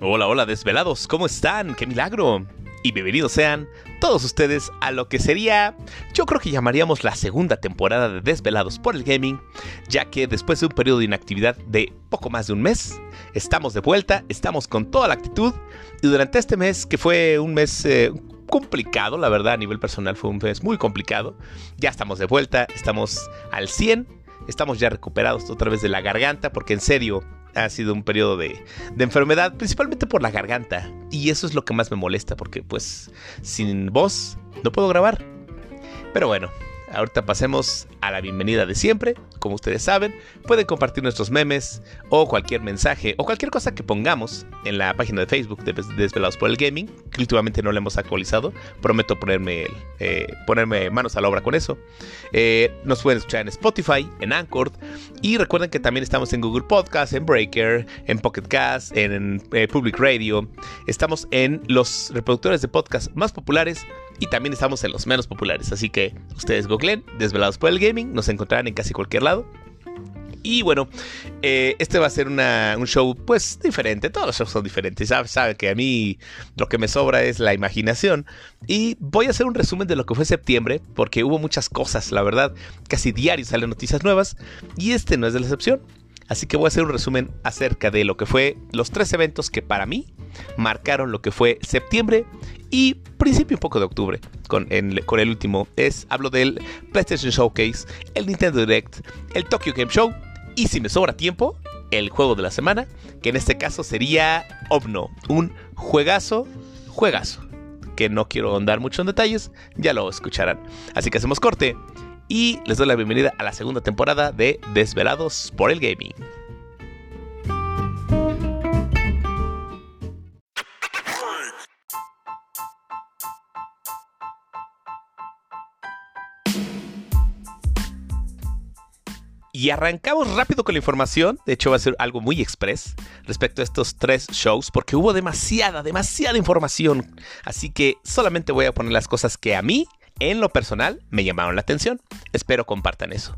Hola, hola, desvelados, ¿cómo están? ¡Qué milagro! Y bienvenidos sean todos ustedes a lo que sería, yo creo que llamaríamos la segunda temporada de Desvelados por el Gaming, ya que después de un periodo de inactividad de poco más de un mes, estamos de vuelta, estamos con toda la actitud, y durante este mes, que fue un mes eh, complicado, la verdad, a nivel personal fue un mes muy complicado, ya estamos de vuelta, estamos al 100, estamos ya recuperados otra vez de la garganta, porque en serio, ha sido un periodo de, de, enfermedad, principalmente por la garganta. Y eso es lo que más me molesta, porque pues sin voz no puedo grabar. Pero bueno, Ahorita pasemos a la bienvenida de siempre. Como ustedes saben, pueden compartir nuestros memes o cualquier mensaje o cualquier cosa que pongamos en la página de Facebook de Desvelados por el Gaming, que últimamente no la hemos actualizado. Prometo ponerme, eh, ponerme manos a la obra con eso. Eh, nos pueden escuchar en Spotify, en Anchor. Y recuerden que también estamos en Google Podcast, en Breaker, en Pocket Cast, en eh, Public Radio. Estamos en los reproductores de podcast más populares y también estamos en los menos populares. Así que ustedes googleen Desvelados por el Gaming, nos encontrarán en casi cualquier lado. Y bueno, eh, este va a ser un show pues diferente, todos los shows son diferentes, saben sabe que a mí lo que me sobra es la imaginación. Y voy a hacer un resumen de lo que fue septiembre, porque hubo muchas cosas, la verdad, casi diario salen noticias nuevas, y este no es de la excepción. Así que voy a hacer un resumen acerca de lo que fue los tres eventos que para mí marcaron lo que fue septiembre y principio un poco de octubre con, con el último. Es, hablo del PlayStation Showcase, el Nintendo Direct, el Tokyo Game Show y si me sobra tiempo, el juego de la semana, que en este caso sería Obno, un juegazo, juegazo, que no quiero ahondar mucho en detalles, ya lo escucharán. Así que hacemos corte y les doy la bienvenida a la segunda temporada de Desvelados por el Gaming. Y arrancamos rápido con la información. De hecho, va a ser algo muy express respecto a estos tres shows, porque hubo demasiada, demasiada información. Así que solamente voy a poner las cosas que a mí en lo personal me llamaron la atención. Espero compartan eso.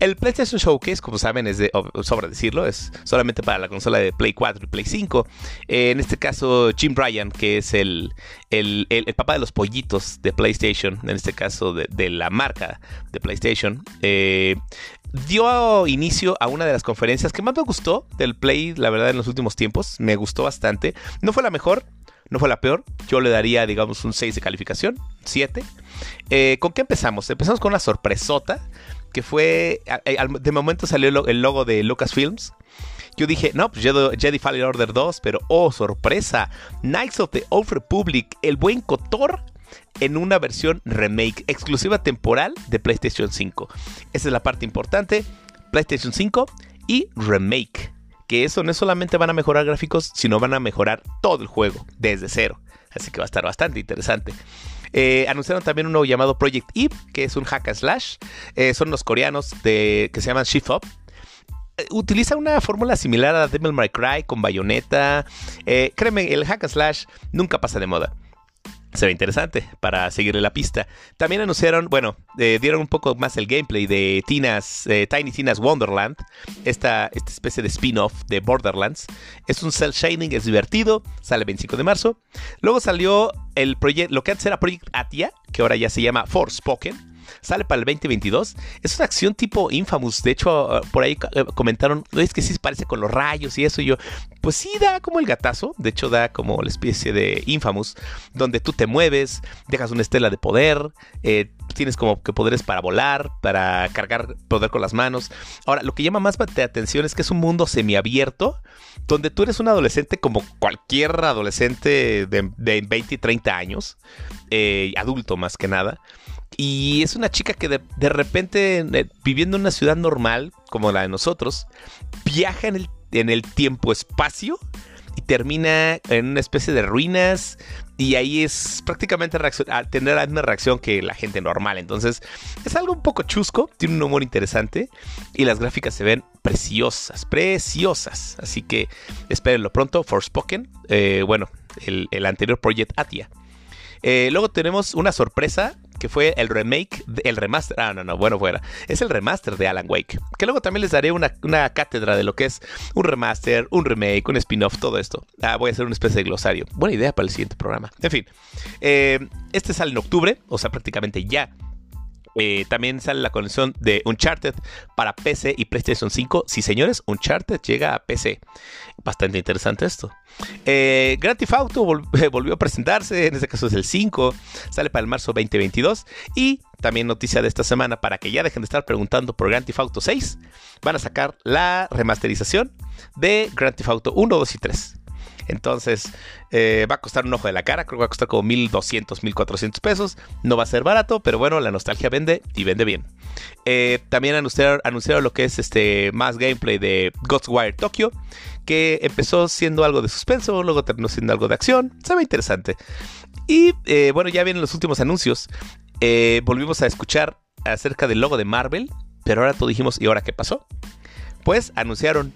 El PlayStation Showcase, como saben, es de, sobra decirlo, es solamente para la consola de Play 4 y Play 5. Eh, en este caso, Jim Bryan, que es el, el, papá de los pollitos de PlayStation, en este caso de, la marca de PlayStation, eh, dio inicio a una de las conferencias que más me gustó del Play, la verdad, en los últimos tiempos. Me gustó bastante. No fue la mejor, no fue la peor. Yo le daría, digamos, un 6 de calificación, 7. Eh, ¿Con qué empezamos? Empezamos con una sorpresota, que fue, de momento salió el logo de Lucasfilms. Yo dije, no, pues Jedi Fallen Order 2, pero oh, sorpresa, Knights of the Old Republic, el buen Cotor en una versión remake exclusiva temporal de PlayStation 5. Esa es la parte importante, PlayStation 5 y remake que eso no solamente van a mejorar gráficos, sino van a mejorar todo el juego desde cero. Así que va a estar bastante interesante. Eh, anunciaron también uno llamado Project Eve, que es un hack and slash. Eh, son los coreanos que se llaman Shift Up. Eh, utiliza una fórmula similar a Devil May Cry con bayoneta. créeme, el hack and slash nunca pasa de moda se ve interesante para seguirle la pista. También anunciaron, bueno, eh, dieron un poco más el gameplay de Tina's, eh, Tiny Tina's Wonderland, esta, esta especie de spin-off de Borderlands. Es un cel shading, es divertido, sale el 25 de marzo. Luego salió el proyecto, lo que antes era Project Atia, que ahora ya se llama Forspoken sale para el 2022. Es una acción tipo Infamous. De hecho, uh, por ahí uh, comentaron, es que sí parece con los rayos y eso. Y yo, pues sí da como el gatazo. De hecho, da como la especie de Infamous, donde tú te mueves, dejas una estela de poder, eh, tienes como que poderes para volar, para cargar poder con las manos. Ahora, lo que llama más de atención es que es un mundo semiabierto, donde tú eres un adolescente como cualquier adolescente de, 20 y 30 años, eh, adulto más que nada, y es una chica que de, repente, eh, viviendo en una ciudad normal, como la de nosotros, viaja en el, en el tiempo-espacio y termina en una especie de ruinas. Y ahí es prácticamente tener la misma reacción que la gente normal. Entonces es algo un poco chusco, tiene un humor interesante y las gráficas se ven preciosas, preciosas. Así que espérenlo pronto, Forspoken. Eh, bueno, el, el anterior Project Atia. Eh, luego tenemos una sorpresa que fue el remake, el remaster, ah, no, no, bueno, fuera, es el remaster de Alan Wake, que luego también les daré una, cátedra de lo que es un remaster, un remake, un spin-off, todo esto. Ah, voy a hacer una especie de glosario. Buena idea para el siguiente programa. En fin, eh, este sale en octubre, o sea, prácticamente ya eh, también sale la conexión de Uncharted para PC y PlayStation 5. Sí, señores, Uncharted llega a PC. Bastante interesante esto. Eh, Grand Theft Auto volvió a presentarse, en este caso es el 5, sale para el marzo 2022. Y también noticia de esta semana, para que ya dejen de estar preguntando por Grand Theft Auto 6, van a sacar la remasterización de Grand Theft Auto 1, 2 y 3. Entonces, eh, va a costar un ojo de la cara, creo que va a costar como 1200, 1400 pesos. No va a ser barato, pero bueno, la nostalgia vende y vende bien. Eh, también anunciaron, anunciaron, lo que es este más gameplay de Ghostwire Tokyo, que empezó siendo algo de suspenso, luego terminó siendo algo de acción. Se ve interesante. Y eh, bueno, ya vienen los últimos anuncios. volvimos a escuchar acerca del logo de Marvel, pero ahora todos dijimos, ¿y ahora qué pasó? Pues anunciaron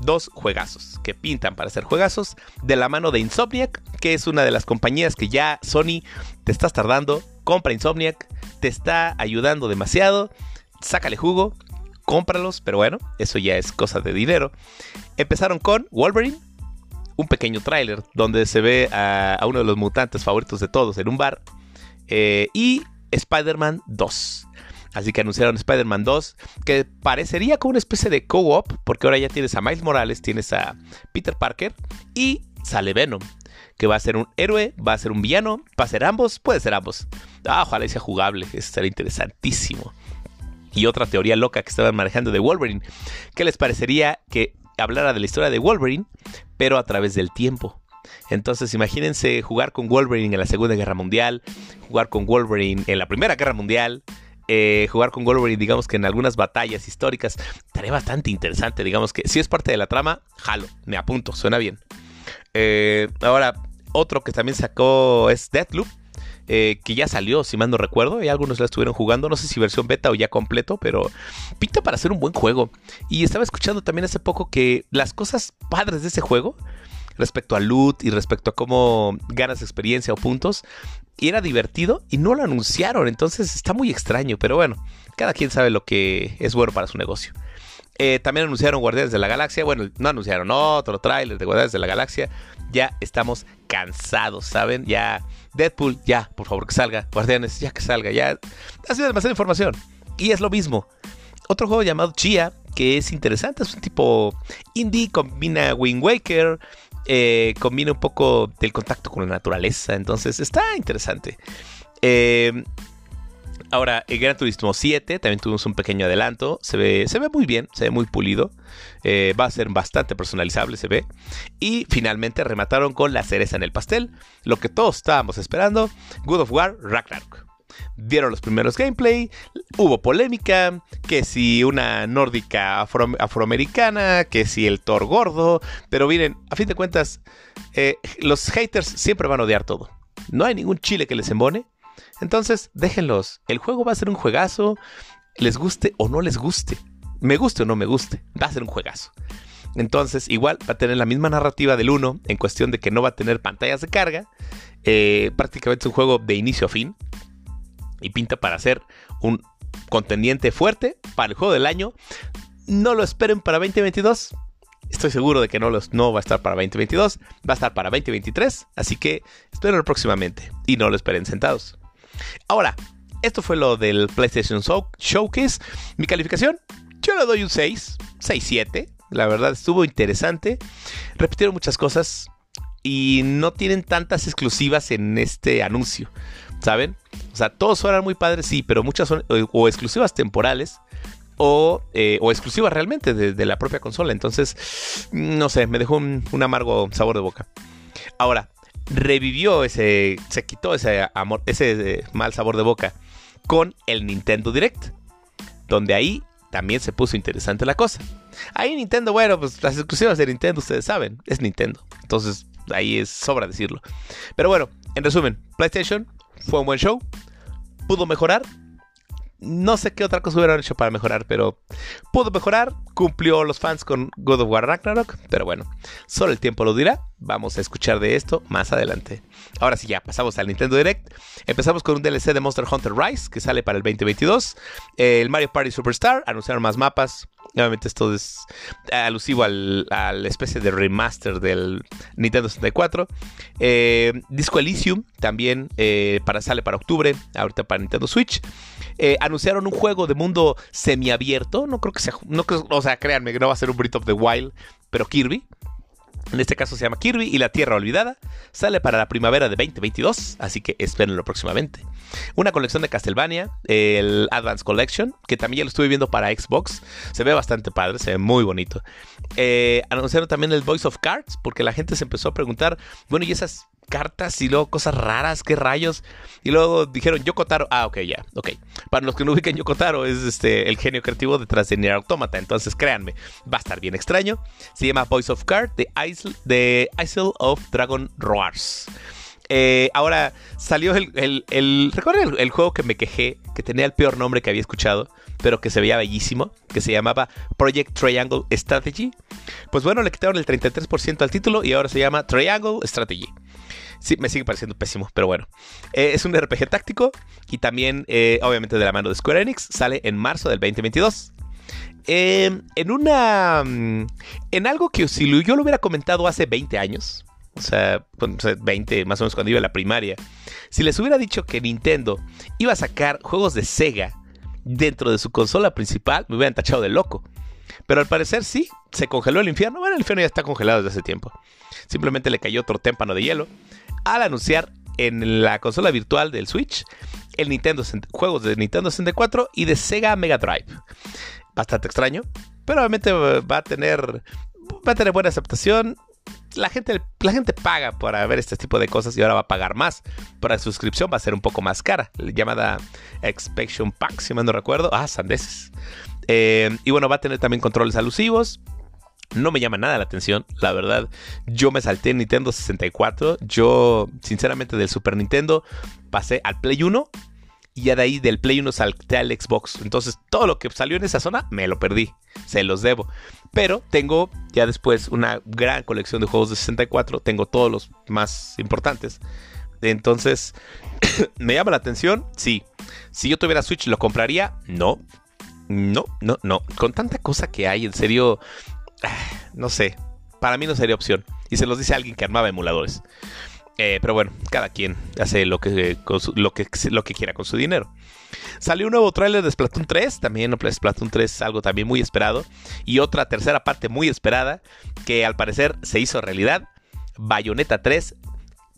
dos juegazos que pintan para ser juegazos de la mano de Insomniac, que es una de las compañías que ya Sony te estás tardando, compra Insomniac, te está ayudando demasiado, sácale jugo, cómpralos, pero bueno, eso ya es cosa de dinero. Empezaron con Wolverine, un pequeño tráiler donde se ve a, uno de los mutantes favoritos de todos en un bar, eh, y Spider-Man 2. Así que anunciaron Spider-Man 2, que parecería como una especie de co-op, porque ahora ya tienes a Miles Morales, tienes a Peter Parker y sale Venom, que va a ser un héroe, va a ser un villano, va a ser ambos, puede ser ambos. Ah, ojalá sea jugable, eso sería interesantísimo. Y otra teoría loca que estaban manejando de Wolverine, ¿qué les parecería que hablara de la historia de Wolverine, pero a través del tiempo? Entonces imagínense jugar con Wolverine en la Segunda Guerra Mundial, jugar con Wolverine en la Primera Guerra Mundial, eh, jugar con Wolverine, digamos que en algunas batallas históricas, estaría bastante interesante, digamos que si es parte de la trama, jalo, me apunto, suena bien. Eh, ahora, otro que también sacó es Deathloop. Eh, que ya salió, si mal no recuerdo, y algunos la estuvieron jugando, no sé si versión beta o ya completo, pero pinta para ser un buen juego. Y estaba escuchando también hace poco que las cosas padres de ese juego, respecto a loot y respecto a cómo ganas experiencia o puntos, y era divertido y no lo anunciaron. Entonces está muy extraño, pero bueno, cada quien sabe lo que es bueno para su negocio. Eh, también anunciaron Guardianes de la Galaxia. Bueno, no anunciaron otro tráiler de Guardianes de la Galaxia. Ya estamos cansados, ¿saben? Ya Deadpool, ya, por favor que salga. Guardianes, ya que salga. Ya ha sido demasiada información. Y es lo mismo. Otro juego llamado Chia, que es interesante. Es un tipo indie, combina Wind Waker, eh, combina un poco del contacto con la naturaleza, entonces está interesante. Eh, ahora, el Gran Turismo 7 también tuvimos un pequeño adelanto. Se ve, se ve muy bien, se ve muy pulido. Eh, va a ser bastante personalizable, se ve. Y finalmente remataron con la cereza en el pastel. Lo que todos estábamos esperando: Good of War Ragnarok dieron los primeros gameplay, hubo polémica, que si una nórdica afroamericana, que si el Thor gordo, pero miren, a fin de cuentas, eh, los haters siempre van a odiar todo. No hay ningún chile que les embone. Entonces, déjenlos. El juego va a ser un juegazo, les guste o no les guste. Me guste o no me guste, va a ser un juegazo. Entonces, igual va a tener la misma narrativa del 1 en cuestión de que no va a tener pantallas de carga. Eh, prácticamente es un juego de inicio a fin y pinta para ser un contendiente fuerte para el juego del año. No lo esperen para 2022. Estoy seguro de que no, los, no va a estar para 2022, va a estar para 2023, así que espero próximamente y no lo esperen sentados. Ahora, esto fue lo del PlayStation Showcase. Mi calificación, yo le doy un 6, 6-7. La verdad estuvo interesante. Repitieron muchas cosas y no tienen tantas exclusivas en este anuncio. ¿Saben? O sea, todos suenan muy padres, sí, pero muchas son o, exclusivas temporales o, eh, o exclusivas realmente de, la propia consola. Entonces, no sé, me dejó un, amargo sabor de boca. Ahora, revivió ese, se quitó ese amor, ese eh, mal sabor de boca con el Nintendo Direct, donde ahí también se puso interesante la cosa. Ahí Nintendo, bueno, pues las exclusivas de Nintendo, ustedes saben, es Nintendo. Entonces, ahí es sobra decirlo. Pero bueno, en resumen, PlayStation fue un buen show. ¿Pudo mejorar? No sé qué otra cosa hubieran hecho para mejorar, pero pudo mejorar. Cumplió los fans con God of War Ragnarok, pero bueno, solo el tiempo lo dirá. Vamos a escuchar de esto más adelante. Ahora sí, ya pasamos al Nintendo Direct. Empezamos con un DLC de Monster Hunter Rise que sale para el 2022. el Mario Party Superstar anunciaron más mapas. Obviamente esto es alusivo al, a la especie de remaster del Nintendo 64. Eh, Disco Elysium también eh, para, sale para octubre, ahorita para Nintendo Switch. Eh, anunciaron un juego de mundo semiabierto. No creo que sea. No o sea, créanme que no va a ser un Breath of the Wild, pero Kirby. En este caso se llama Kirby y la Tierra Olvidada. Sale para la primavera de 2022, así que espérenlo próximamente. Una colección de Castlevania, el Advance Collection, que también ya lo estuve viendo para Xbox. Se ve bastante padre, se ve muy bonito. Eh, anunciaron también el Voice of Cards, porque la gente se empezó a preguntar, bueno, ¿y esas cartas y luego cosas raras, qué rayos. Y luego dijeron Yokotaro. Ah, ok, ya, ok. Para los que no ubican Yokotaro, es este, el genio creativo detrás de Nier Automata. Entonces, créanme, va a estar bien extraño. Se llama Voice of Card de Isle, de Isle of Dragon Roars. Eh, ahora salió el, el, el ¿Recuerdan el, juego que me quejé? Que tenía el peor nombre que había escuchado, pero que se veía bellísimo, que se llamaba Project Triangle Strategy. Pues bueno, le quitaron el 33% al título y ahora se llama Triangle Strategy. Sí, me sigue pareciendo pésimo, pero bueno. Eh, es un RPG táctico y también, eh, obviamente, de la mano de Square Enix. Sale en marzo del 2022. Eh, en una. Mm, en algo que si yo lo hubiera comentado hace 20 años. O sea, 20 más o menos cuando iba a la primaria. Si les hubiera dicho que Nintendo iba a sacar juegos de Sega dentro de su consola principal, me hubieran tachado de loco. Pero al parecer sí, se congeló el infierno. Bueno, el infierno ya está congelado desde hace tiempo. Simplemente le cayó otro témpano de hielo al anunciar en la consola virtual del Switch el Nintendo juegos de Nintendo 64 y de Sega Mega Drive. Bastante extraño, pero obviamente va a tener va a tener buena aceptación. La gente, la gente paga para ver este tipo de cosas y ahora va a pagar más. Para la suscripción va a ser un poco más cara. Llamada Expansion Pack, si mal no recuerdo. Ah, sandeces. Eh, y bueno, va a tener también controles alusivos. No me llama nada la atención, la verdad. Yo me salté en Nintendo 64. Yo, sinceramente, del Super Nintendo pasé al Play 1 y ya de ahí del Play 1 salté al Xbox. Entonces, todo lo que salió en esa zona me lo perdí. Se los debo. Pero tengo ya después una gran colección de juegos de 64. Tengo todos los más importantes. Entonces, ¿me llama la atención? Sí. Si yo tuviera Switch, ¿lo compraría? No. No, no, no. Con tanta cosa que hay, en serio, no sé, para mí no sería opción. Y se los dice alguien que armaba emuladores. Eh, pero bueno, cada quien hace lo que, lo, que, lo que quiera con su dinero. Salió un nuevo tráiler de Splatoon 3, también Splatoon 3 es algo también muy esperado. Y otra tercera parte muy esperada, que al parecer se hizo realidad. Bayonetta 3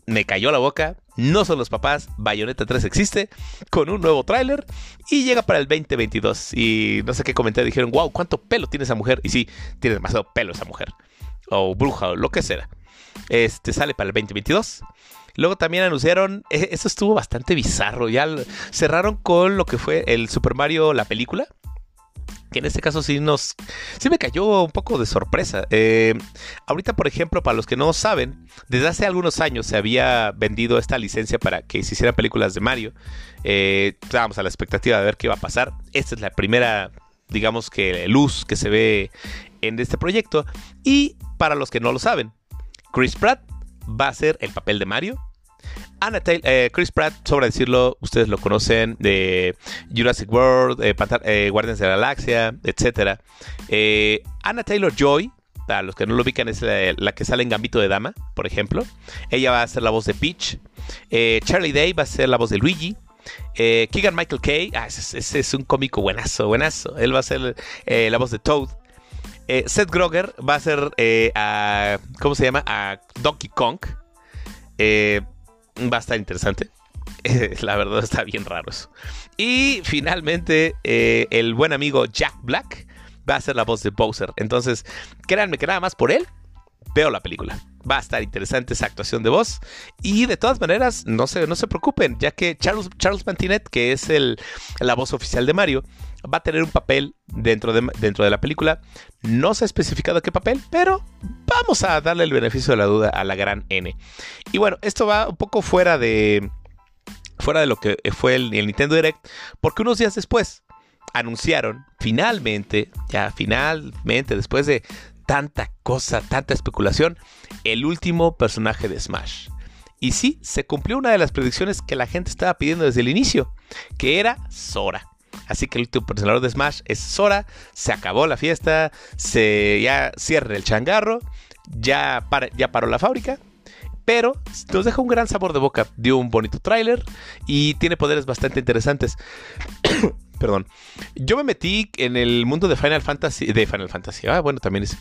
me cayó la boca. No son los papás. Bayonetta 3 existe con un nuevo tráiler y llega para el 2022. Y no sé qué comenté. Dijeron, wow, ¿cuánto pelo tiene esa mujer? Y sí, tiene demasiado pelo esa mujer. O bruja o lo que sea. Este sale para el 2022. Luego también anunciaron, e, eso estuvo bastante bizarro. Ya cerraron con lo que fue el Super Mario, la película que en este caso sí nos sí me cayó un poco de sorpresa. Eh, ahorita, por ejemplo, para los que no saben, desde hace algunos años se había vendido esta licencia para que se hicieran películas de Mario. Eh, estábamos a la expectativa de ver qué iba a pasar. Esta es la primera, digamos que luz que se ve en este proyecto. Y para los que no lo saben, Chris Pratt va a ser el papel de Mario. Anna Taylor, eh, Chris Pratt, sobre decirlo, ustedes lo conocen de Jurassic World, eh, eh, Guardians de la Galaxia, etc. Anna Taylor Joy, para los que no lo ubican, es la, que sale en Gambito de Dama, por ejemplo. Ella va a ser la voz de Peach. Charlie Day va a ser la voz de Luigi. Keegan Michael Kay, ah, ese, es un cómico buenazo, buenazo. Él va a ser la voz de Toad. Seth Groger va a ser a, ¿cómo se llama? A Donkey Kong. Eh, va a estar interesante. La verdad está bien raro eso. Y finalmente, eh, el buen amigo Jack Black va a ser la voz de Bowser. Entonces, créanme que nada más por él veo la película. Va a estar interesante esa actuación de voz. Y de todas maneras, no se, no se preocupen, ya que Charles, Charles Mantinet, que es el, la voz oficial de Mario, va a tener un papel dentro de, dentro de la película. No se ha especificado qué papel, pero vamos a darle el beneficio de la duda a la gran N. Y bueno, esto va un poco fuera de, fuera de lo que fue el, el Nintendo Direct, porque unos días después anunciaron finalmente, ya finalmente, después de tanta cosa, tanta especulación, el último personaje de Smash. Y sí, se cumplió una de las predicciones que la gente estaba pidiendo desde el inicio, que era Sora. Así que el último personaje de Smash es Sora. Se acabó la fiesta. Se ya cierra el changarro. Ya, ya paró la fábrica. Pero nos deja un gran sabor de boca. Dio un bonito tráiler. Y tiene poderes bastante interesantes. Perdón. Yo me metí en el mundo de Final Fantasy. De Final Fantasy. Ah, bueno, también es.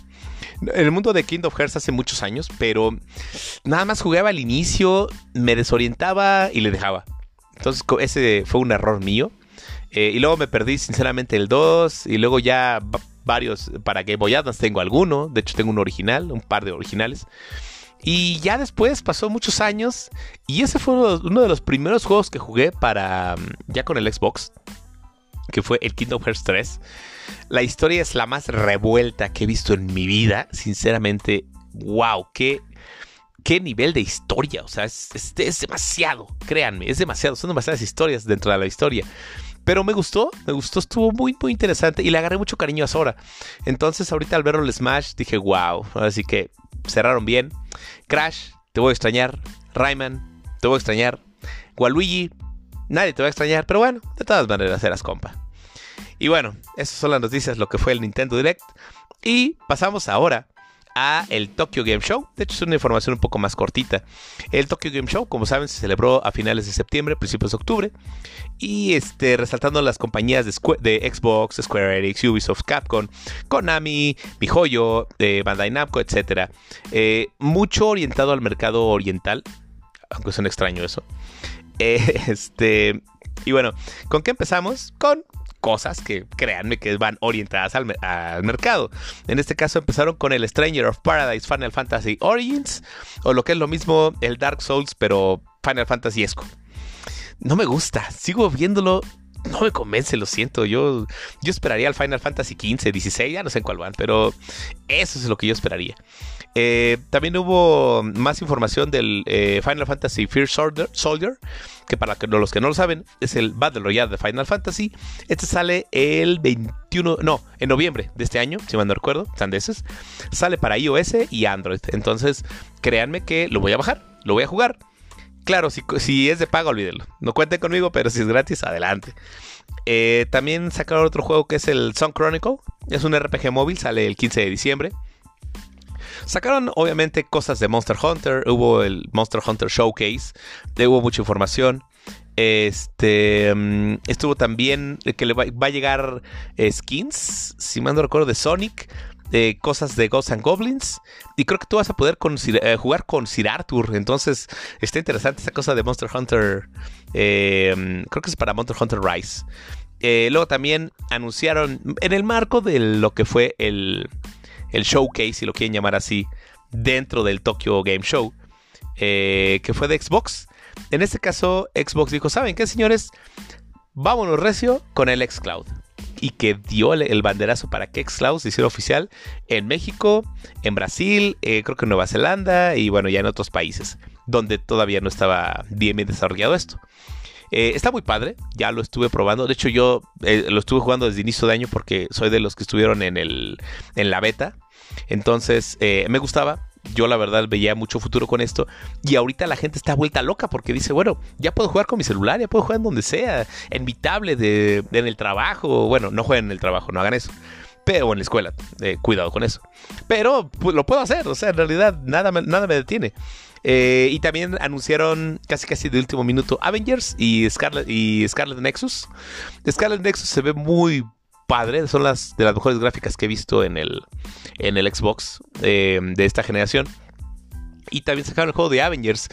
En el mundo de Kingdom Hearts hace muchos años. Pero nada más jugaba al inicio. Me desorientaba y le dejaba. Entonces, ese fue un error mío. Eh, y luego me perdí, sinceramente, el 2. Y luego ya varios para Game Boy Advance tengo alguno. De hecho, tengo un original, un par de originales. Y ya después pasó muchos años. Y ese fue uno de los primeros juegos que jugué para. Ya con el Xbox. Que fue el Kingdom Hearts 3. La historia es la más revuelta que he visto en mi vida. Sinceramente, wow, qué qué nivel de historia. O sea, es, es, demasiado, créanme, es demasiado. Son demasiadas historias dentro de la historia. Pero me gustó, me gustó, estuvo muy, muy interesante y le agarré mucho cariño a Sora. Entonces, ahorita al verlo el Smash, dije, wow. Así que cerraron bien. Crash, te voy a extrañar. Rayman, te voy a extrañar. Waluigi, nadie te va a extrañar. Pero bueno, de todas maneras, eras compa. Y bueno, esas son las noticias, lo que fue el Nintendo Direct. Y pasamos ahora a el Tokyo Game Show. De hecho, es una información un poco más cortita. El Tokyo Game Show, como saben, se celebró a finales de septiembre, principios de octubre. Y este, resaltando las compañías de, Xbox, Square Enix, Ubisoft, Capcom, Konami, MiHoYo, eh, Bandai Namco, etc. Eh, mucho orientado al mercado oriental. Aunque un extraño eso. este. Y bueno, ¿con qué empezamos? Con cosas que créanme que van orientadas al, mercado. En este caso empezaron con el Stranger of Paradise Final Fantasy Origins, o lo que es lo mismo el Dark Souls, pero Final Fantasy esco. No me gusta, sigo viéndolo no me convence, lo siento. Yo, yo esperaría al Final Fantasy XV, 16, ya no sé en cuál van, pero eso es lo que yo esperaría. Eh, también hubo más información del eh, Final Fantasy Fear Soldier, que para los que no lo saben, es el Battle Royale de Final Fantasy. Este sale el 21, no, en noviembre de este año, si mal no recuerdo, sandeses. Sale para iOS y Android. Entonces, créanme que lo voy a bajar, lo voy a jugar. Claro, si, es de pago, olvídelo. No cuenten conmigo, pero si es gratis, adelante. Eh, también sacaron otro juego que es el Song Chronicle. Es un RPG móvil, sale el 15 de diciembre. Sacaron obviamente cosas de Monster Hunter. Hubo el Monster Hunter Showcase. Hubo mucha información. Este mm, estuvo también que le va, a llegar skins, si mal no recuerdo, de Sonic cosas de Ghosts and Goblins. Y creo que tú vas a poder eh, jugar con Sir Arthur. Entonces está interesante esa cosa de Monster Hunter. Em, creo que es para Monster Hunter Rise. Eh, luego también anunciaron en el marco de lo que fue el, el showcase, si lo quieren llamar así, dentro del Tokyo Game Show, eh, que fue de Xbox. En este caso, Xbox dijo, ¿saben qué, señores? Vámonos recio con el xCloud y que dio el banderazo para que Xcloud se hiciera oficial en México, en Brasil, eh, creo que en Nueva Zelanda y bueno, ya en otros países donde todavía no estaba bien, bien desarrollado esto. Eh, está muy padre, ya lo estuve probando. De hecho, yo eh, lo estuve jugando desde inicio de año porque soy de los que estuvieron en, el, en la beta. Entonces, me gustaba yo la verdad veía mucho futuro con esto. Y ahorita la gente está vuelta loca porque dice, bueno, ya puedo jugar con mi celular, ya puedo jugar en donde sea, en mi tablet, de, en el trabajo. Bueno, no jueguen en el trabajo, no hagan eso. Pero en la escuela, eh, cuidado con eso. Pero pues, lo puedo hacer, o sea, en realidad nada, nada me detiene. Eh, y también anunciaron casi casi de último minuto Avengers y Scarlet, y Scarlet Nexus. Scarlet Nexus se ve muy padre. Son las de las mejores gráficas que he visto en el, en el Xbox eh, de esta generación. Y también sacaron el juego de Avengers,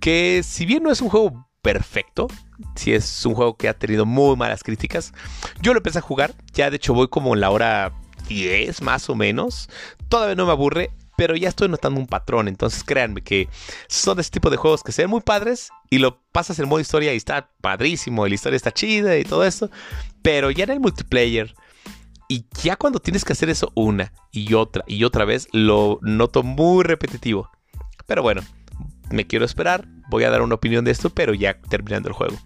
que si bien no es un juego perfecto, si es un juego que ha tenido muy malas críticas, yo lo empecé a jugar, ya de hecho voy como en la hora 10 más o menos, todavía no me aburre, pero ya estoy notando un patrón, entonces créanme que son de ese tipo de juegos que se ven muy padres y lo pasas en modo historia y está padrísimo, y la historia está chida y todo eso, pero ya en el multiplayer y ya cuando tienes que hacer eso una y otra y otra vez, lo noto muy repetitivo. Pero bueno, me quiero esperar, voy a dar una opinión de esto, pero ya terminando el juego.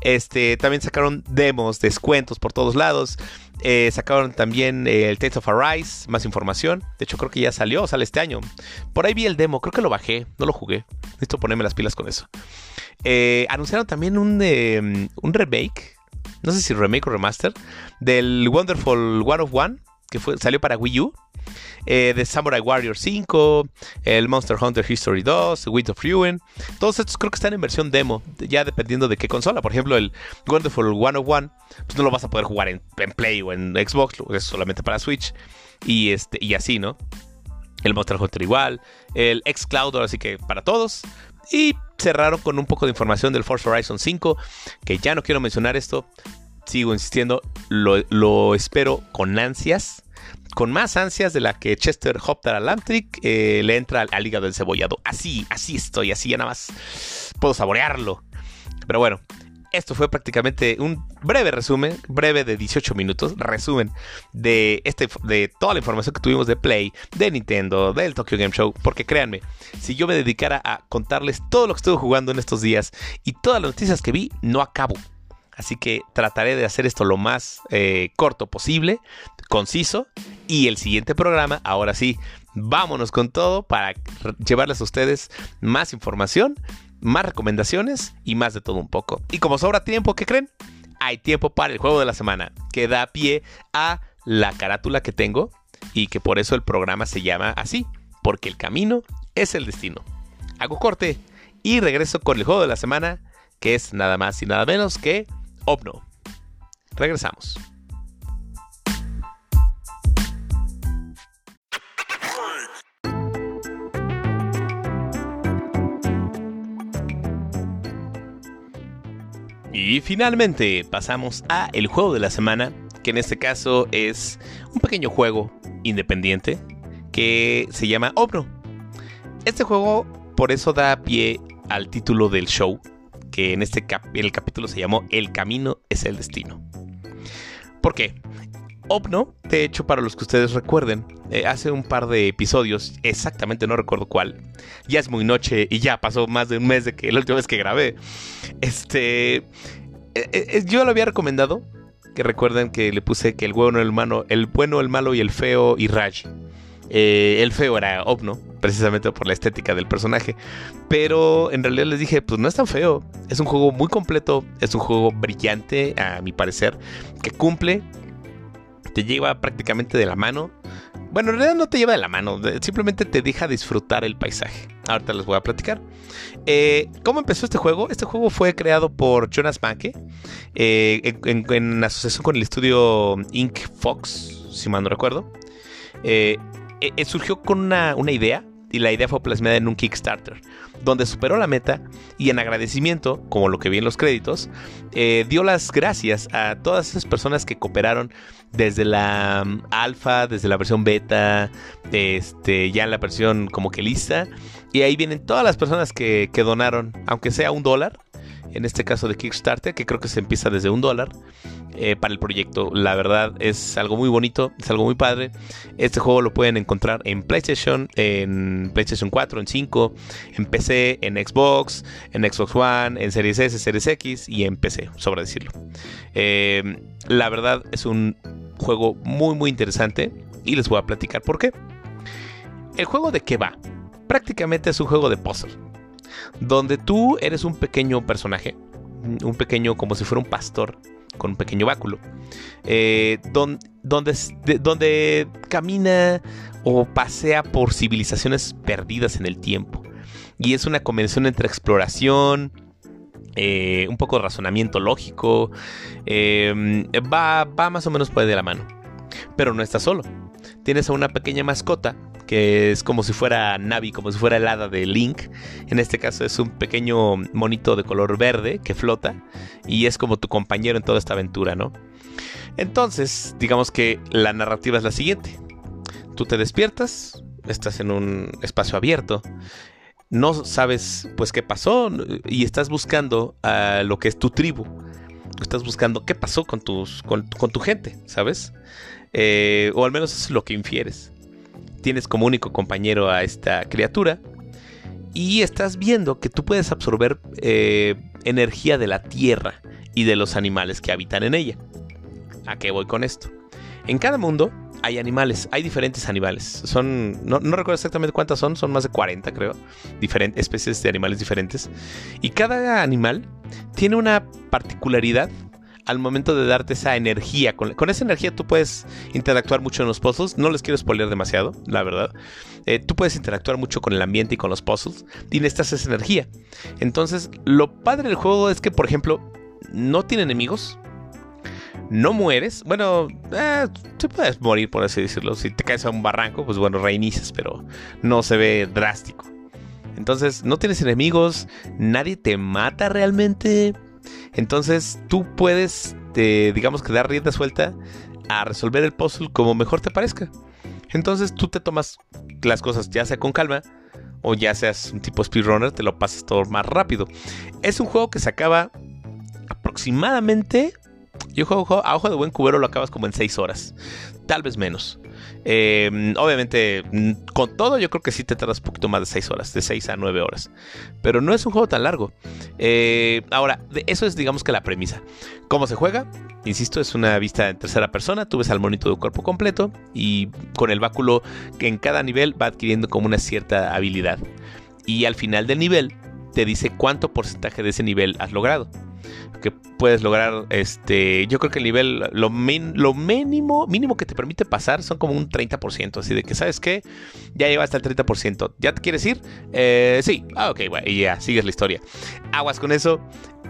Este, también sacaron demos, descuentos por todos lados. Eh, sacaron también eh, el Tales of Arise, más información. De hecho, creo que ya salió, sale este año. Por ahí vi el demo, creo que lo bajé, no lo jugué. Necesito ponerme las pilas con eso. Eh, anunciaron también un, un remake, no sé si remake o remaster, del Wonderful One of One, que fue, salió para Wii U. Eh, de Samurai Warrior 5, el Monster Hunter History 2, Wit of Ruin. Todos estos creo que están en versión demo, ya dependiendo de qué consola. Por ejemplo, el Wonderful 101, pues no lo vas a poder jugar en, Play o en Xbox, es solamente para Switch. Y, este, y así, ¿no? El Monster Hunter igual, el Xcloud, así que para todos. Y cerraron con un poco de información del Forza Horizon 5, que ya no quiero mencionar esto, sigo insistiendo, lo, lo espero con ansias con más ansias de la que Chester Hopter Lamtrick eh, le entra al, hígado del cebollado. Así, así estoy, así ya nada más puedo saborearlo. Pero bueno, esto fue prácticamente un breve resumen, breve de 18 minutos, resumen de, este, de toda la información que tuvimos de Play, de Nintendo, del Tokyo Game Show. Porque créanme, si yo me dedicara a contarles todo lo que estuve jugando en estos días y todas las noticias que vi, no acabo. Así que trataré de hacer esto lo más eh, corto posible, conciso. Y el siguiente programa, ahora sí, vámonos con todo para llevarles a ustedes más información, más recomendaciones y más de todo un poco. Y como sobra tiempo, ¿qué creen? Hay tiempo para el juego de la semana, que da pie a la carátula que tengo y que por eso el programa se llama así, porque el camino es el destino. Hago corte y regreso con el juego de la semana, que es nada más y nada menos que Opno. Regresamos. Y finalmente pasamos a el juego de la semana, que en este caso es un pequeño juego independiente que se llama Opno. Este juego por eso da pie al título del show, que en este el capítulo se llamó El camino es el destino. ¿Por qué? Opno, de hecho, para los que ustedes recuerden, eh, hace un par de episodios, exactamente no recuerdo cuál, ya es muy noche y ya pasó más de un mes de que la última vez que grabé. Este. Eh, eh, yo lo había recomendado. Que recuerden que le puse que el bueno, el malo, el bueno, el malo y el feo y Raj. el feo era Opno precisamente por la estética del personaje. Pero en realidad les dije, pues no es tan feo. Es un juego muy completo, es un juego brillante, a mi parecer, que cumple, te lleva prácticamente de la mano. Bueno, en realidad no te lleva de la mano, simplemente te deja disfrutar el paisaje. Ahorita les voy a platicar. Eh, ¿Cómo empezó este juego? Este juego fue creado por Jonas Banke eh, en, asociación con el estudio Ink Fox, si mal no recuerdo. Eh, surgió con una, idea y la idea fue plasmada en un Kickstarter, donde superó la meta y en agradecimiento, como lo que vi en los créditos, eh, dio las gracias a todas esas personas que cooperaron desde la um, alfa, desde la versión beta, este, ya en la versión como que lista, y ahí vienen todas las personas que, que donaron, aunque sea un dólar, en este caso de Kickstarter, que creo que se empieza desde un dólar. Eh, para el proyecto. La verdad es algo muy bonito, es algo muy padre. Este juego lo pueden encontrar en PlayStation, en PlayStation 4, en 5, en PC, en Xbox, en Xbox One, en Series S, Series X y en PC, sobra decirlo. Eh, la verdad es un juego muy muy interesante y les voy a platicar por qué. El juego de qué va? Prácticamente es un juego de puzzle, donde tú eres un pequeño personaje, un pequeño como si fuera un pastor con un pequeño báculo, eh, donde, donde, camina o pasea por civilizaciones perdidas en el tiempo. Y es una convención entre exploración, eh, un poco de razonamiento lógico, eh, va, va más o menos por de la mano. Pero no está solo. Tienes a una pequeña mascota que es como si fuera Navi, como si fuera el hada de Link. En este caso es un pequeño monito de color verde que flota y es como tu compañero en toda esta aventura, ¿no? Entonces, digamos que la narrativa es la siguiente. Tú te despiertas, estás en un espacio abierto, no sabes pues qué pasó y estás buscando a lo que es tu tribu. Estás buscando qué pasó con, tus, con, tu gente, ¿sabes? Eh, o al menos es lo que infieres tienes como único compañero a esta criatura y estás viendo que tú puedes absorber eh, energía de la tierra y de los animales que habitan en ella. ¿A qué voy con esto? En cada mundo hay animales, hay diferentes animales. Son, no, recuerdo exactamente cuántas son, son más de 40 creo, especies de animales diferentes. Y cada animal tiene una particularidad al momento de darte esa energía. Con, esa energía tú puedes interactuar mucho en los puzzles. No les quiero spoiler demasiado, la verdad. Eh, tú puedes interactuar mucho con el ambiente y con los puzzles. Y necesitas esa energía. Entonces, lo padre del juego es que, por ejemplo, no tiene enemigos. No mueres. Bueno, eh, te puedes morir, por así decirlo. Si te caes a un barranco, pues bueno, reinicias, pero no se ve drástico. Entonces, no tienes enemigos, nadie te mata realmente. Entonces tú puedes, digamos que dar rienda suelta a resolver el puzzle como mejor te parezca. Entonces tú te tomas las cosas ya sea con calma o ya seas un tipo speedrunner, te lo pasas todo más rápido. Es un juego que se acaba aproximadamente, yo juego a ojo de buen cubero lo acabas como en 6 horas, tal vez menos. Eh, obviamente, mm, con todo, yo creo que sí te tardas un poquito más de 6 horas, de 6 a 9 horas. Pero no es un juego tan largo. Eh, ahora, eso es, digamos que la premisa. ¿Cómo se juega? Insisto, es una vista en tercera persona. Tú ves al monito de cuerpo completo y con el báculo que en cada nivel va adquiriendo como una cierta habilidad. Y al final del nivel te dice cuánto porcentaje de ese nivel has logrado que puedes lograr, este, yo creo que el nivel, lo, lo mínimo, mínimo que te permite pasar son como un 30%, así de que, ¿sabes qué? Ya lleva hasta el 30%, ¿ya te quieres ir? Eh, sí, ah, ok, bueno, y ya, sigues la historia. Aguas con eso,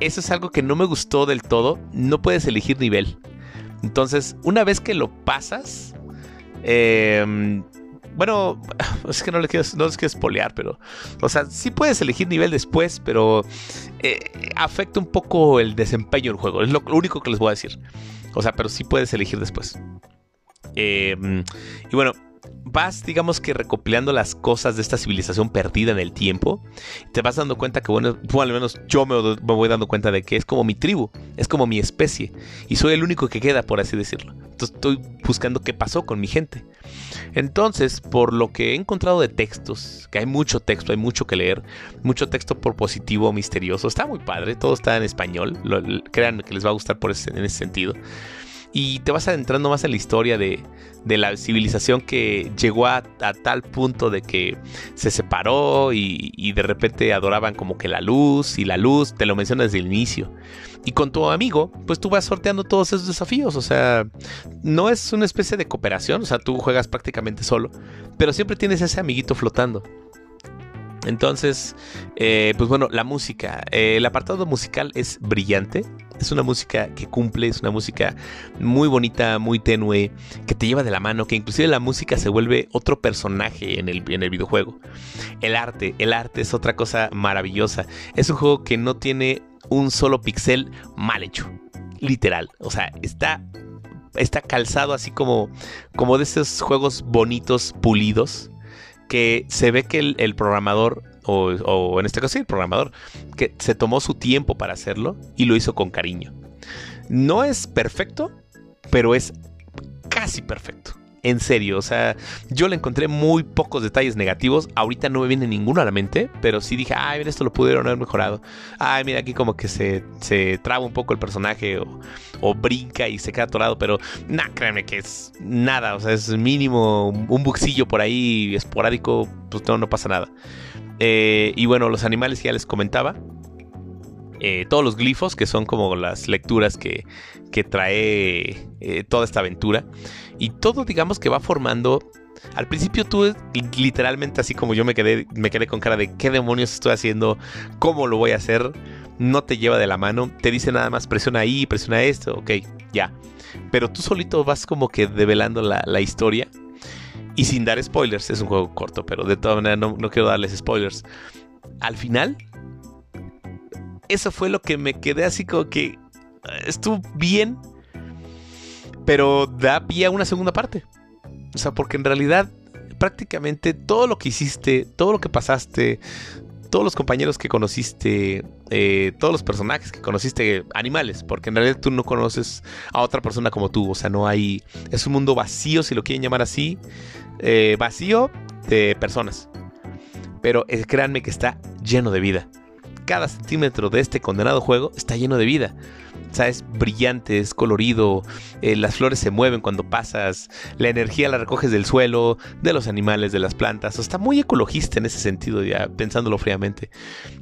eso es algo que no me gustó del todo, no puedes elegir nivel. Entonces, una vez que lo pasas, eh, bueno, es que no les quiero, no les quiero espolear, pero. O sea, sí puedes elegir nivel después, pero. Eh, afecta un poco el desempeño del juego. Es lo, único que les voy a decir. O sea, pero sí puedes elegir después. Em, y bueno, vas, digamos que recopilando las cosas de esta civilización perdida en el tiempo, te vas dando cuenta que, bueno, al menos yo me, voy dando cuenta de que es como mi tribu, es como mi especie, y soy el único que queda, por así decirlo. Entonces estoy buscando qué pasó con mi gente. Entonces, por lo que he encontrado de textos, que hay mucho texto, hay mucho que leer, mucho texto propositivo, misterioso, está muy padre, todo está en español, créanme que les va a gustar por en ese sentido y te vas adentrando más en la historia de, la civilización que llegó a, tal punto de que se separó y, de repente adoraban como que la luz y la luz, te lo menciono desde el inicio. Y con tu amigo, pues tú vas sorteando todos esos desafíos, o sea, no es una especie de cooperación, o sea, tú juegas prácticamente solo, pero siempre tienes ese amiguito flotando. Entonces, eh, pues bueno, la música, eh, el apartado musical es brillante. Es una música que cumple, es una música muy bonita, muy tenue, que te lleva de la mano, que inclusive la música se vuelve otro personaje en el, en el videojuego. El arte, el arte es otra cosa maravillosa. Es un juego que no tiene un solo pixel mal hecho. Literal. O sea, está, está calzado así como, como de esos juegos bonitos, pulidos, que se ve que el programador o, en este caso sí, el programador, que se tomó su tiempo para hacerlo y lo hizo con cariño. No es perfecto, pero es casi perfecto. En serio, o sea, yo le encontré muy pocos detalles negativos. Ahorita no me viene ninguno a la mente, pero sí dije, ay, mira, esto lo pudieron haber mejorado. Ay, mira, aquí como que se, se traba un poco el personaje o, brinca y se queda atorado, pero nada, créanme que es nada, o sea, es mínimo un buxillo por ahí esporádico, pues no pasa nada. Eh, y bueno, los animales ya les comentaba. Eh, todos los glifos, que son como las lecturas que, que trae eh, toda esta aventura. Y todo, digamos, que va formando. Al principio tú literalmente así como yo me quedé, me quedé con cara de qué demonios estoy haciendo, cómo lo voy a hacer, no te lleva de la mano, te dice nada más presiona ahí, presiona esto, ok, ya. Pero tú solito vas como que develando la, la historia y sin dar spoilers, es un juego corto, pero de todas maneras no, quiero darles spoilers. Al final, eso fue lo que me quedé así como que eh, estuvo bien, pero da pie a una segunda parte. O sea, porque en realidad prácticamente todo lo que hiciste, todo lo que pasaste, todos los compañeros que conociste, eh, todos los personajes que conociste, animales, porque en realidad tú no conoces a otra persona como tú, o sea, no hay, es un mundo vacío, si lo quieren llamar así, eh, vacío de personas. pero eh, créanme que está lleno de vida. Cada centímetro de este condenado juego está lleno de vida. O sea, es brillante, es colorido, eh, las flores se mueven cuando pasas, la energía la recoges del suelo, de los animales, de las plantas. está muy ecologista en ese sentido, ya pensándolo fríamente.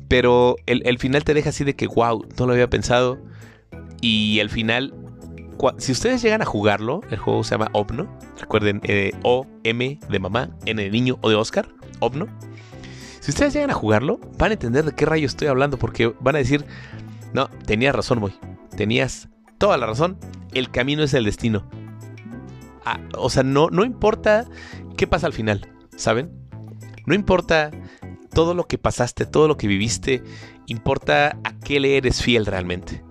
Pero el, final te deja así de que, wow, no lo había pensado. Y el final, si ustedes llegan a jugarlo, el juego se llama Obno. Recuerden, eh, O, M de mamá, N de niño o de Oscar, Obno. Si ustedes llegan a jugarlo, van a entender de qué rayo estoy hablando, porque van a decir, no, tenías razón, Moy. Tenías toda la razón. El camino es el destino. Ah, o sea, no, no importa qué pasa al final, ¿saben? No importa todo lo que pasaste, todo lo que viviste, importa a qué le eres fiel realmente.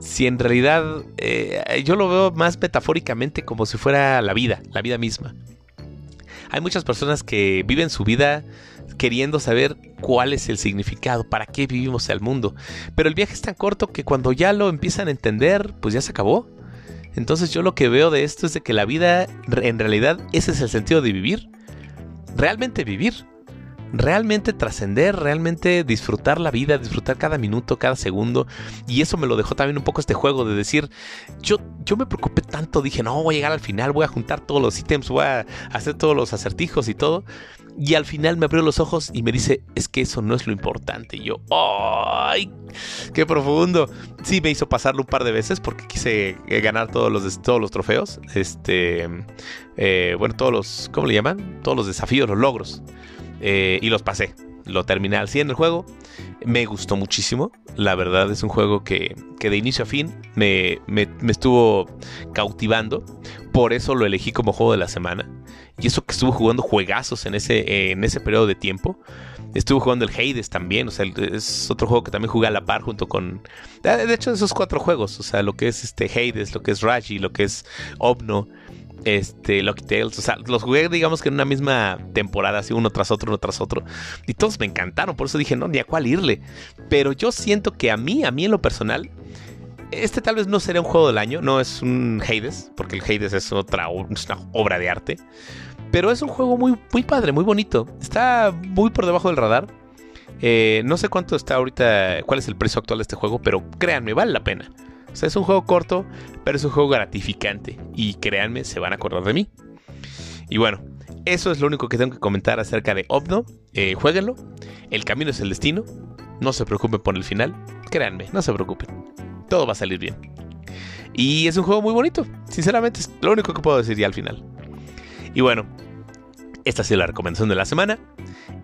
Si en realidad eh, yo lo veo más metafóricamente como si fuera la vida, la vida misma. Hay muchas personas que viven su vida queriendo saber cuál es el significado, para qué vivimos el mundo. Pero el viaje es tan corto que cuando ya lo empiezan a entender, pues ya se acabó. Entonces yo lo que veo de esto es de que la vida, en realidad, ese es el sentido de vivir. Realmente vivir realmente trascender, realmente disfrutar la vida, disfrutar cada minuto, cada segundo. Y eso me lo dejó también un poco este juego de decir, yo, yo me preocupé tanto, dije, no, voy a llegar al final, voy a juntar todos los ítems, voy a hacer todos los acertijos y todo. Y al final me abrió los ojos y me dice, es que eso no es lo importante. Y yo, ¡ay! ¡Qué profundo! Sí, me hizo pasarlo un par de veces porque quise eh, ganar todos los, todos los trofeos. Este, eh, bueno, todos los, ¿cómo le llaman? Todos los desafíos, los logros. Eh, y los pasé. Lo terminé al 100 el juego. Me gustó muchísimo. La verdad es un juego que, de inicio a fin me, estuvo cautivando. Por eso lo elegí como juego de la semana. Y eso que estuvo jugando juegazos en ese, en ese periodo de tiempo. Estuve jugando el Hades también, o sea, es otro juego que también jugué a la par junto con... De hecho, esos cuatro juegos, o sea, lo que es este Hades, lo que es Raji, lo que es Obno, este, Lucky Tales. O sea, los jugué, digamos que en una misma temporada, así uno tras otro, uno tras otro. Y todos me encantaron, por eso dije, no, ni a cuál irle. Pero yo siento que a mí, a mí en lo personal, este tal vez no sería un juego del año, no es un Hades, porque el Hades es otra una obra de arte. Pero es un juego muy, muy padre, muy bonito. Está muy por debajo del radar. Eh, no sé cuánto está ahorita, cuál es el precio actual de este juego, pero créanme, vale la pena. O sea, es un juego corto, pero es un juego gratificante. Y créanme, se van a acordar de mí. Y bueno, eso es lo único que tengo que comentar acerca de Obno. Eh, jueguenlo. El camino es el destino. No se preocupen por el final. Créanme, no se preocupen. Todo va a salir bien. Y es un juego muy bonito. Sinceramente, es lo único que puedo decir ya al final. Y bueno, esta ha sido la recomendación de la semana.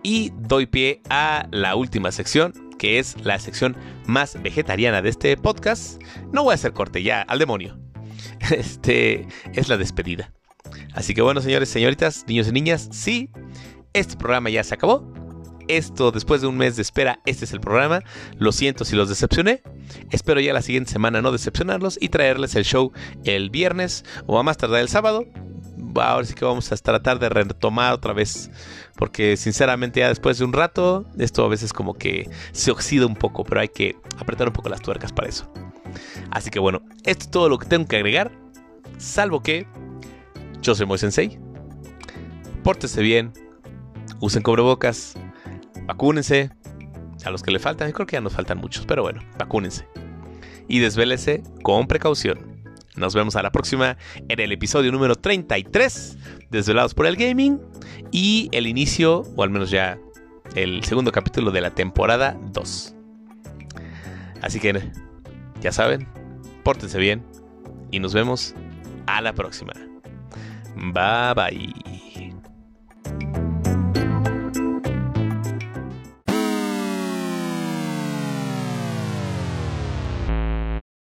Y doy pie a la última sección, que es la sección más vegetariana de este podcast. No voy a hacer corte ya, al demonio. Este es la despedida. Así que bueno, señores, señoritas, niños y niñas, sí, este programa ya se acabó. Esto, después de un mes de espera, este es el programa. Lo siento si los decepcioné. Espero ya la siguiente semana no decepcionarlos y traerles el show el viernes o a más tardar el sábado ahora sí que vamos a tratar de retomar otra vez. Porque sinceramente ya después de un rato, esto a veces como que se oxida un poco, pero hay que apretar un poco las tuercas para eso. Así que bueno, esto es todo lo que tengo que agregar. Salvo que yo soy Moy Sensei. Pórtese bien. Usen cobrebocas. Vacúnense. A los que le faltan, creo que ya nos faltan muchos, pero bueno, vacúnense. Y desvélese con precaución. Nos vemos a la próxima en el episodio número 33, Desvelados por el Gaming, y el inicio, o al menos ya el segundo capítulo de la temporada 2. Así que, ya saben, pórtense bien y nos vemos a la próxima. Bye bye.